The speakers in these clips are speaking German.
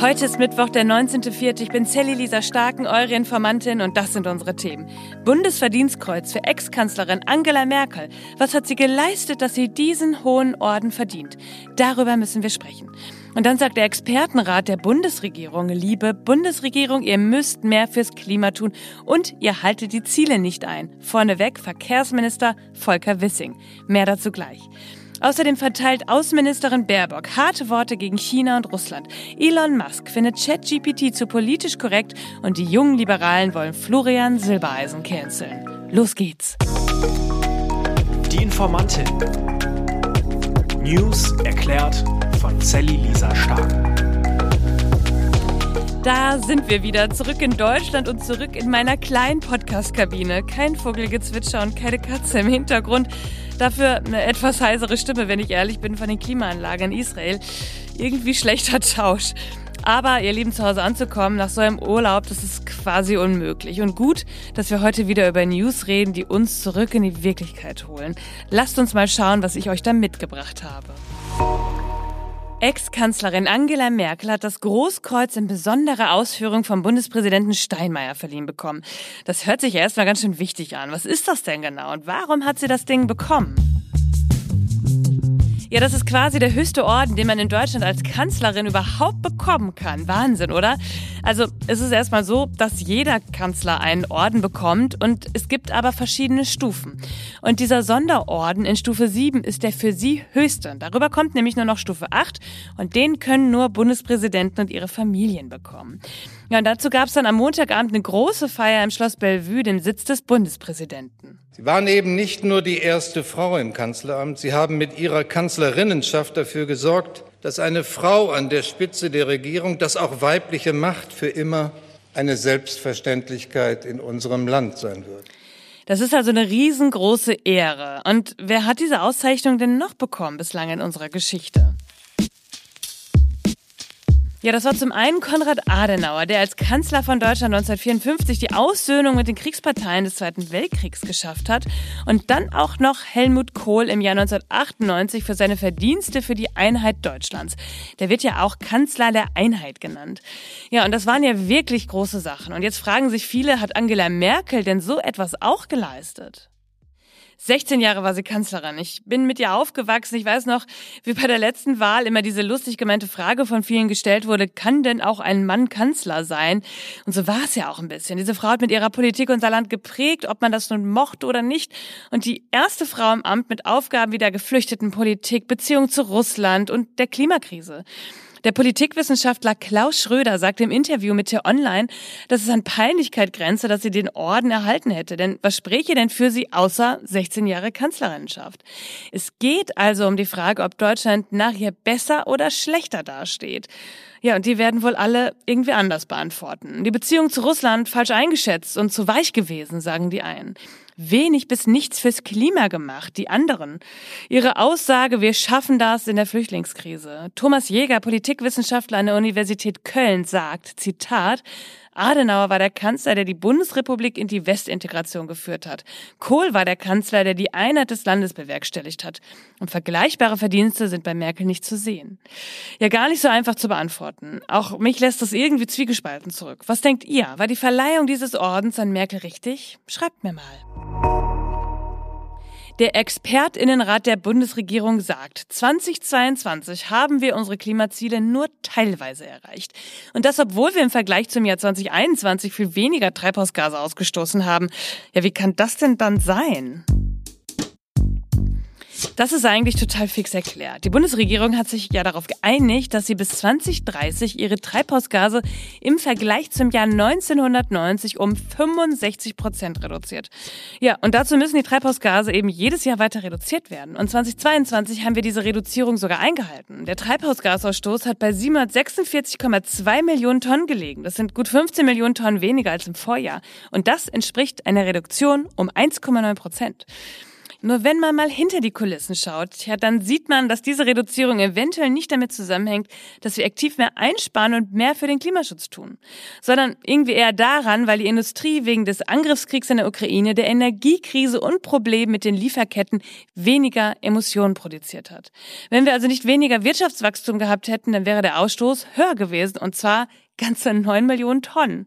Heute ist Mittwoch, der 19.04. Ich bin Sally Lisa Starken, eure Informantin und das sind unsere Themen. Bundesverdienstkreuz für Ex-Kanzlerin Angela Merkel. Was hat sie geleistet, dass sie diesen hohen Orden verdient? Darüber müssen wir sprechen. Und dann sagt der Expertenrat der Bundesregierung, liebe Bundesregierung, ihr müsst mehr fürs Klima tun und ihr haltet die Ziele nicht ein. Vorneweg Verkehrsminister Volker Wissing. Mehr dazu gleich. Außerdem verteilt Außenministerin Baerbock harte Worte gegen China und Russland. Elon Musk findet ChatGPT zu politisch korrekt und die jungen Liberalen wollen Florian Silbereisen canceln. Los geht's. Die Informantin. News erklärt von Sally Lisa Stark. Da sind wir wieder, zurück in Deutschland und zurück in meiner kleinen Podcast-Kabine. Kein Vogelgezwitscher und keine Katze im Hintergrund. Dafür eine etwas heisere Stimme, wenn ich ehrlich bin, von den Klimaanlagen in Israel. Irgendwie schlechter Tausch. Aber ihr Lieben, zu Hause anzukommen nach so einem Urlaub, das ist quasi unmöglich. Und gut, dass wir heute wieder über News reden, die uns zurück in die Wirklichkeit holen. Lasst uns mal schauen, was ich euch da mitgebracht habe. Ex-Kanzlerin Angela Merkel hat das Großkreuz in besonderer Ausführung vom Bundespräsidenten Steinmeier verliehen bekommen. Das hört sich erstmal ganz schön wichtig an. Was ist das denn genau und warum hat sie das Ding bekommen? Ja, das ist quasi der höchste Orden, den man in Deutschland als Kanzlerin überhaupt bekommen kann. Wahnsinn, oder? Also es ist erstmal so, dass jeder Kanzler einen Orden bekommt und es gibt aber verschiedene Stufen. Und dieser Sonderorden in Stufe 7 ist der für sie höchste. Darüber kommt nämlich nur noch Stufe 8 und den können nur Bundespräsidenten und ihre Familien bekommen. Ja, und dazu gab es dann am Montagabend eine große Feier im Schloss Bellevue, dem Sitz des Bundespräsidenten. Sie waren eben nicht nur die erste Frau im Kanzleramt, Sie haben mit Ihrer Kanzlerinnenschaft dafür gesorgt, dass eine Frau an der Spitze der Regierung, dass auch weibliche Macht für immer eine Selbstverständlichkeit in unserem Land sein wird. Das ist also eine riesengroße Ehre. Und wer hat diese Auszeichnung denn noch bekommen bislang in unserer Geschichte? Ja, das war zum einen Konrad Adenauer, der als Kanzler von Deutschland 1954 die Aussöhnung mit den Kriegsparteien des Zweiten Weltkriegs geschafft hat und dann auch noch Helmut Kohl im Jahr 1998 für seine Verdienste für die Einheit Deutschlands. Der wird ja auch Kanzler der Einheit genannt. Ja, und das waren ja wirklich große Sachen. Und jetzt fragen sich viele, hat Angela Merkel denn so etwas auch geleistet? 16 Jahre war sie Kanzlerin. Ich bin mit ihr aufgewachsen. Ich weiß noch, wie bei der letzten Wahl immer diese lustig gemeinte Frage von vielen gestellt wurde, kann denn auch ein Mann Kanzler sein? Und so war es ja auch ein bisschen. Diese Frau hat mit ihrer Politik unser Land geprägt, ob man das nun mochte oder nicht. Und die erste Frau im Amt mit Aufgaben wie der Geflüchtetenpolitik, Beziehung zu Russland und der Klimakrise. Der Politikwissenschaftler Klaus Schröder sagte im Interview mit Tier Online, dass es an Peinlichkeit grenze, dass sie den Orden erhalten hätte. Denn was spräche denn für sie außer 16 Jahre Kanzlerinnenschaft? Es geht also um die Frage, ob Deutschland nachher besser oder schlechter dasteht. Ja, und die werden wohl alle irgendwie anders beantworten. Die Beziehung zu Russland falsch eingeschätzt und zu weich gewesen, sagen die einen wenig bis nichts fürs Klima gemacht, die anderen. Ihre Aussage, wir schaffen das in der Flüchtlingskrise. Thomas Jäger, Politikwissenschaftler an der Universität Köln, sagt, Zitat, Adenauer war der Kanzler, der die Bundesrepublik in die Westintegration geführt hat. Kohl war der Kanzler, der die Einheit des Landes bewerkstelligt hat. Und vergleichbare Verdienste sind bei Merkel nicht zu sehen. Ja, gar nicht so einfach zu beantworten. Auch mich lässt das irgendwie zwiegespalten zurück. Was denkt ihr? War die Verleihung dieses Ordens an Merkel richtig? Schreibt mir mal. Der Expertinnenrat der Bundesregierung sagt, 2022 haben wir unsere Klimaziele nur teilweise erreicht. Und das, obwohl wir im Vergleich zum Jahr 2021 viel weniger Treibhausgase ausgestoßen haben. Ja, wie kann das denn dann sein? Das ist eigentlich total fix erklärt. Die Bundesregierung hat sich ja darauf geeinigt, dass sie bis 2030 ihre Treibhausgase im Vergleich zum Jahr 1990 um 65 Prozent reduziert. Ja, und dazu müssen die Treibhausgase eben jedes Jahr weiter reduziert werden. Und 2022 haben wir diese Reduzierung sogar eingehalten. Der Treibhausgasausstoß hat bei 746,2 Millionen Tonnen gelegen. Das sind gut 15 Millionen Tonnen weniger als im Vorjahr. Und das entspricht einer Reduktion um 1,9 Prozent. Nur wenn man mal hinter die Kulissen schaut, ja, dann sieht man, dass diese Reduzierung eventuell nicht damit zusammenhängt, dass wir aktiv mehr einsparen und mehr für den Klimaschutz tun, sondern irgendwie eher daran, weil die Industrie wegen des Angriffskriegs in der Ukraine, der Energiekrise und Problem mit den Lieferketten weniger Emissionen produziert hat. Wenn wir also nicht weniger Wirtschaftswachstum gehabt hätten, dann wäre der Ausstoß höher gewesen und zwar ganze neun Millionen Tonnen.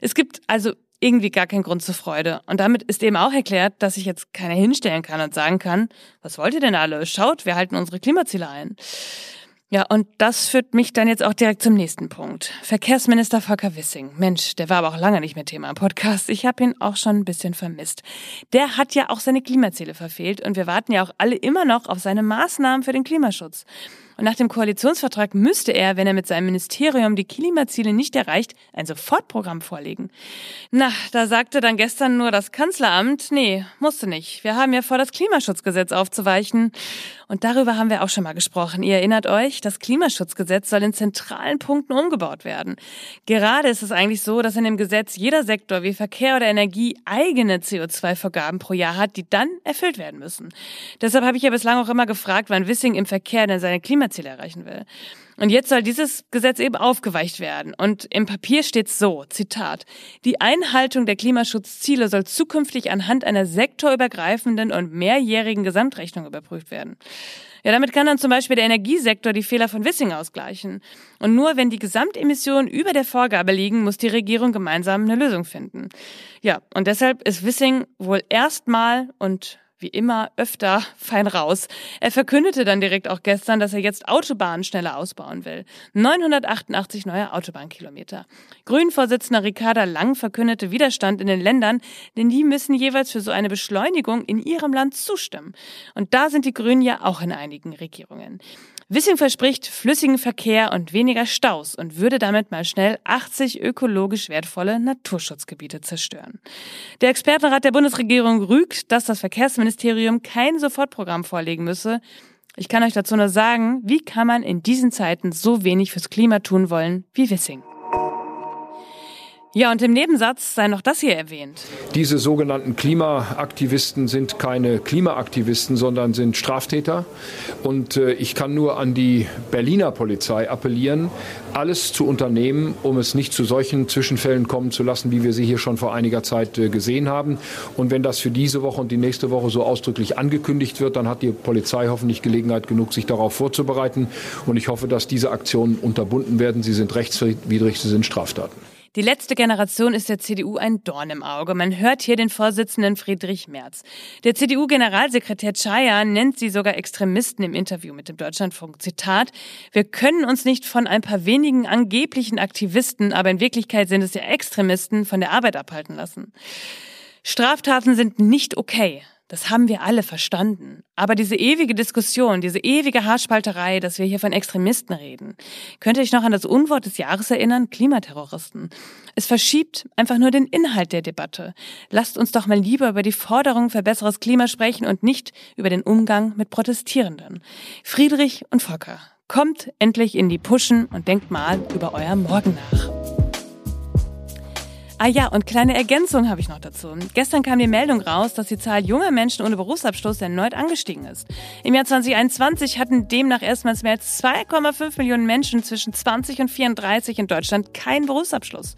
Es gibt also irgendwie gar kein Grund zur Freude. Und damit ist eben auch erklärt, dass sich jetzt keiner hinstellen kann und sagen kann, was wollt ihr denn alle? Schaut, wir halten unsere Klimaziele ein. Ja, und das führt mich dann jetzt auch direkt zum nächsten Punkt. Verkehrsminister Volker Wissing. Mensch, der war aber auch lange nicht mehr Thema im Podcast. Ich habe ihn auch schon ein bisschen vermisst. Der hat ja auch seine Klimaziele verfehlt und wir warten ja auch alle immer noch auf seine Maßnahmen für den Klimaschutz. Und nach dem Koalitionsvertrag müsste er, wenn er mit seinem Ministerium die Klimaziele nicht erreicht, ein Sofortprogramm vorlegen. Na, da sagte dann gestern nur das Kanzleramt, nee, musste nicht. Wir haben ja vor, das Klimaschutzgesetz aufzuweichen. Und darüber haben wir auch schon mal gesprochen. Ihr erinnert euch, das Klimaschutzgesetz soll in zentralen Punkten umgebaut werden. Gerade ist es eigentlich so, dass in dem Gesetz jeder Sektor wie Verkehr oder Energie eigene CO2-Vorgaben pro Jahr hat, die dann erfüllt werden müssen. Deshalb habe ich ja bislang auch immer gefragt, wann Wissing im Verkehr denn seine Klimaziele erreichen will. Und jetzt soll dieses Gesetz eben aufgeweicht werden. Und im Papier steht so, Zitat, die Einhaltung der Klimaschutzziele soll zukünftig anhand einer sektorübergreifenden und mehrjährigen Gesamtrechnung überprüft werden. Ja, damit kann dann zum Beispiel der Energiesektor die Fehler von Wissing ausgleichen. Und nur wenn die Gesamtemissionen über der Vorgabe liegen, muss die Regierung gemeinsam eine Lösung finden. Ja, und deshalb ist Wissing wohl erstmal und wie immer öfter fein raus. Er verkündete dann direkt auch gestern, dass er jetzt Autobahnen schneller ausbauen will. 988 neue Autobahnkilometer. Grünen-Vorsitzender Ricarda Lang verkündete Widerstand in den Ländern, denn die müssen jeweils für so eine Beschleunigung in ihrem Land zustimmen. Und da sind die Grünen ja auch in einigen Regierungen. Wissing verspricht flüssigen Verkehr und weniger Staus und würde damit mal schnell 80 ökologisch wertvolle Naturschutzgebiete zerstören. Der Expertenrat der Bundesregierung rügt, dass das Verkehrsministerium kein Sofortprogramm vorlegen müsse. Ich kann euch dazu nur sagen, wie kann man in diesen Zeiten so wenig fürs Klima tun wollen wie Wissing? Ja, und im Nebensatz sei noch das hier erwähnt. Diese sogenannten Klimaaktivisten sind keine Klimaaktivisten, sondern sind Straftäter. Und äh, ich kann nur an die Berliner Polizei appellieren, alles zu unternehmen, um es nicht zu solchen Zwischenfällen kommen zu lassen, wie wir sie hier schon vor einiger Zeit äh, gesehen haben. Und wenn das für diese Woche und die nächste Woche so ausdrücklich angekündigt wird, dann hat die Polizei hoffentlich Gelegenheit genug, sich darauf vorzubereiten. Und ich hoffe, dass diese Aktionen unterbunden werden. Sie sind rechtswidrig, sie sind Straftaten. Die letzte Generation ist der CDU ein Dorn im Auge. Man hört hier den Vorsitzenden Friedrich Merz. Der CDU-Generalsekretär Chaya nennt sie sogar Extremisten im Interview mit dem Deutschlandfunk. Zitat, wir können uns nicht von ein paar wenigen angeblichen Aktivisten, aber in Wirklichkeit sind es ja Extremisten, von der Arbeit abhalten lassen. Straftaten sind nicht okay. Das haben wir alle verstanden. Aber diese ewige Diskussion, diese ewige Haarspalterei, dass wir hier von Extremisten reden, könnte ich noch an das Unwort des Jahres erinnern, Klimaterroristen. Es verschiebt einfach nur den Inhalt der Debatte. Lasst uns doch mal lieber über die Forderung für besseres Klima sprechen und nicht über den Umgang mit Protestierenden. Friedrich und Volker, kommt endlich in die Puschen und denkt mal über euer Morgen nach. Ah ja, und kleine Ergänzung habe ich noch dazu. Gestern kam die Meldung raus, dass die Zahl junger Menschen ohne Berufsabschluss erneut angestiegen ist. Im Jahr 2021 hatten demnach erstmals mehr als 2,5 Millionen Menschen zwischen 20 und 34 in Deutschland keinen Berufsabschluss.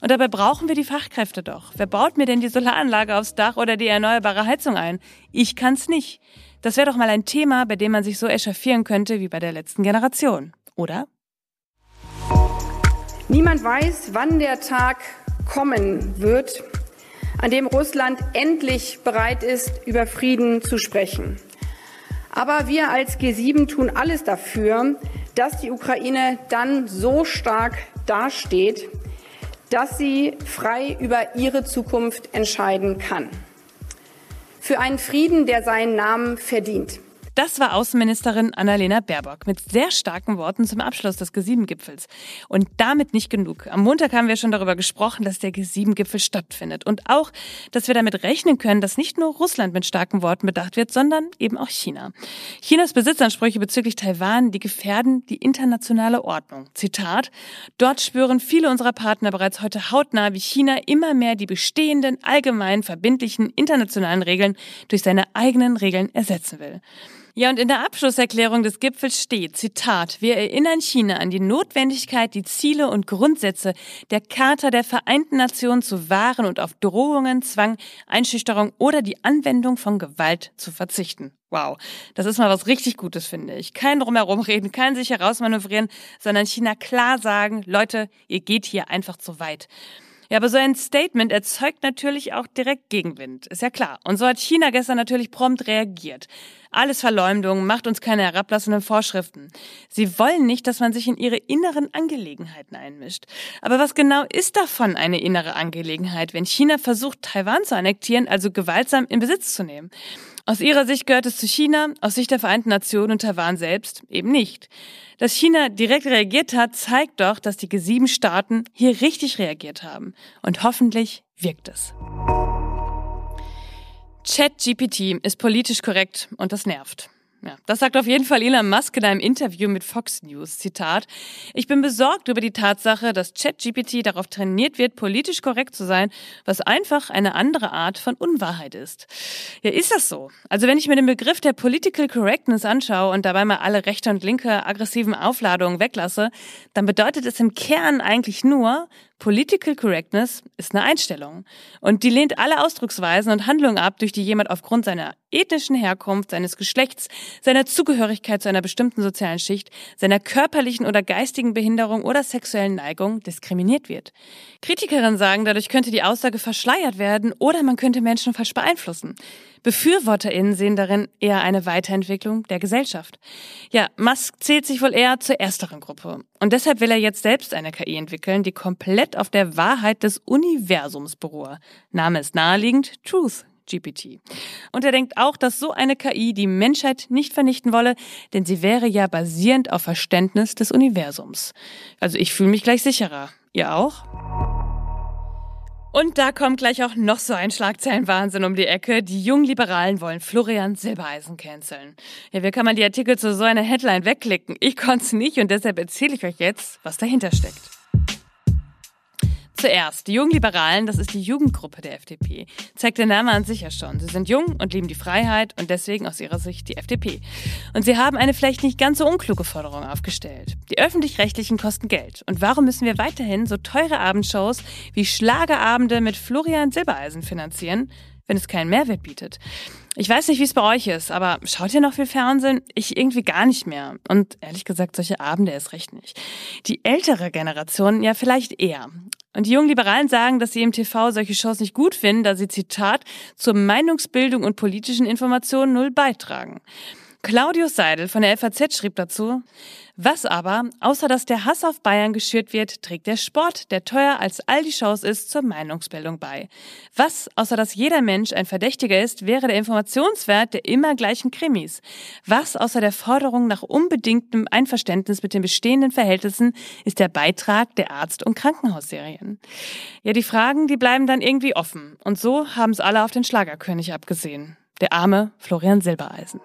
Und dabei brauchen wir die Fachkräfte doch. Wer baut mir denn die Solaranlage aufs Dach oder die erneuerbare Heizung ein? Ich kann's nicht. Das wäre doch mal ein Thema, bei dem man sich so echauffieren könnte wie bei der letzten Generation, oder? Niemand weiß, wann der Tag kommen wird, an dem Russland endlich bereit ist, über Frieden zu sprechen. Aber wir als G7 tun alles dafür, dass die Ukraine dann so stark dasteht, dass sie frei über ihre Zukunft entscheiden kann. Für einen Frieden, der seinen Namen verdient. Das war Außenministerin Annalena Baerbock mit sehr starken Worten zum Abschluss des G7-Gipfels. Und damit nicht genug. Am Montag haben wir schon darüber gesprochen, dass der G7-Gipfel stattfindet. Und auch, dass wir damit rechnen können, dass nicht nur Russland mit starken Worten bedacht wird, sondern eben auch China. Chinas Besitzansprüche bezüglich Taiwan, die gefährden die internationale Ordnung. Zitat, dort spüren viele unserer Partner bereits heute hautnah, wie China immer mehr die bestehenden, allgemein verbindlichen internationalen Regeln durch seine eigenen Regeln ersetzen will. Ja, und in der Abschlusserklärung des Gipfels steht, Zitat, wir erinnern China an die Notwendigkeit, die Ziele und Grundsätze der Charta der Vereinten Nationen zu wahren und auf Drohungen, Zwang, Einschüchterung oder die Anwendung von Gewalt zu verzichten. Wow, das ist mal was richtig Gutes, finde ich. Kein drumherum reden, kein sich herausmanövrieren, sondern China klar sagen, Leute, ihr geht hier einfach zu weit. Ja, aber so ein Statement erzeugt natürlich auch direkt Gegenwind, ist ja klar. Und so hat China gestern natürlich prompt reagiert. Alles Verleumdung, macht uns keine herablassenden Vorschriften. Sie wollen nicht, dass man sich in ihre inneren Angelegenheiten einmischt. Aber was genau ist davon eine innere Angelegenheit, wenn China versucht, Taiwan zu annektieren, also gewaltsam in Besitz zu nehmen? Aus ihrer Sicht gehört es zu China, aus Sicht der Vereinten Nationen und Taiwan selbst eben nicht. Dass China direkt reagiert hat, zeigt doch, dass die G7-Staaten hier richtig reagiert haben. Und hoffentlich wirkt es. ChatGPT ist politisch korrekt und das nervt. Ja, das sagt auf jeden Fall Elon Musk in einem Interview mit Fox News. Zitat. Ich bin besorgt über die Tatsache, dass ChatGPT darauf trainiert wird, politisch korrekt zu sein, was einfach eine andere Art von Unwahrheit ist. Ja, ist das so? Also wenn ich mir den Begriff der Political Correctness anschaue und dabei mal alle rechte und linke aggressiven Aufladungen weglasse, dann bedeutet es im Kern eigentlich nur, Political Correctness ist eine Einstellung und die lehnt alle Ausdrucksweisen und Handlungen ab, durch die jemand aufgrund seiner ethnischen Herkunft, seines Geschlechts, seiner Zugehörigkeit zu einer bestimmten sozialen Schicht, seiner körperlichen oder geistigen Behinderung oder sexuellen Neigung diskriminiert wird. Kritikerinnen sagen, dadurch könnte die Aussage verschleiert werden oder man könnte Menschen falsch beeinflussen. BefürworterInnen sehen darin eher eine Weiterentwicklung der Gesellschaft. Ja, Musk zählt sich wohl eher zur ersteren Gruppe. Und deshalb will er jetzt selbst eine KI entwickeln, die komplett auf der Wahrheit des Universums beruhe. Name ist naheliegend, Truth GPT. Und er denkt auch, dass so eine KI die Menschheit nicht vernichten wolle, denn sie wäre ja basierend auf Verständnis des Universums. Also ich fühle mich gleich sicherer. Ihr auch? Und da kommt gleich auch noch so ein Schlagzeilenwahnsinn um die Ecke. Die jungen Liberalen wollen Florian Silbereisen canceln. Ja, wie kann man die Artikel zu so einer Headline wegklicken? Ich konnte es nicht und deshalb erzähle ich euch jetzt, was dahinter steckt. Zuerst, die Jungliberalen, das ist die Jugendgruppe der FDP. Zeigt der Name an sich ja schon. Sie sind jung und lieben die Freiheit und deswegen aus ihrer Sicht die FDP. Und sie haben eine vielleicht nicht ganz so unkluge Forderung aufgestellt. Die öffentlich-rechtlichen kosten Geld. Und warum müssen wir weiterhin so teure Abendshows wie Schlagerabende mit Florian Silbereisen finanzieren, wenn es keinen Mehrwert bietet? Ich weiß nicht, wie es bei euch ist, aber schaut ihr noch viel Fernsehen? Ich irgendwie gar nicht mehr. Und ehrlich gesagt, solche Abende erst recht nicht. Die ältere Generation ja vielleicht eher. Und die jungen Liberalen sagen, dass sie im TV solche Shows nicht gut finden, da sie, Zitat, zur Meinungsbildung und politischen Informationen null beitragen. Claudius Seidel von der FAZ schrieb dazu, was aber, außer dass der Hass auf Bayern geschürt wird, trägt der Sport, der teuer als all die Shows ist, zur Meinungsbildung bei. Was, außer dass jeder Mensch ein Verdächtiger ist, wäre der Informationswert der immer gleichen Krimis? Was, außer der Forderung nach unbedingtem Einverständnis mit den bestehenden Verhältnissen, ist der Beitrag der Arzt- und Krankenhausserien? Ja, die Fragen, die bleiben dann irgendwie offen. Und so haben es alle auf den Schlagerkönig abgesehen. Der arme Florian Silbereisen.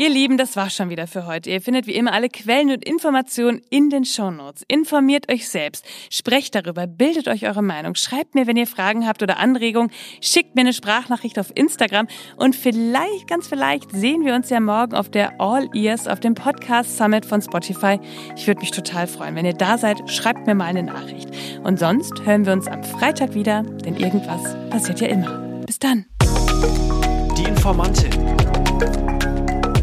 Ihr Lieben, das war schon wieder für heute. Ihr findet wie immer alle Quellen und Informationen in den Shownotes. Informiert euch selbst, sprecht darüber, bildet euch eure Meinung, schreibt mir, wenn ihr Fragen habt oder Anregungen, schickt mir eine Sprachnachricht auf Instagram und vielleicht, ganz vielleicht, sehen wir uns ja morgen auf der All Ears auf dem Podcast Summit von Spotify. Ich würde mich total freuen. Wenn ihr da seid, schreibt mir mal eine Nachricht. Und sonst hören wir uns am Freitag wieder, denn irgendwas passiert ja immer. Bis dann. Die Informantin.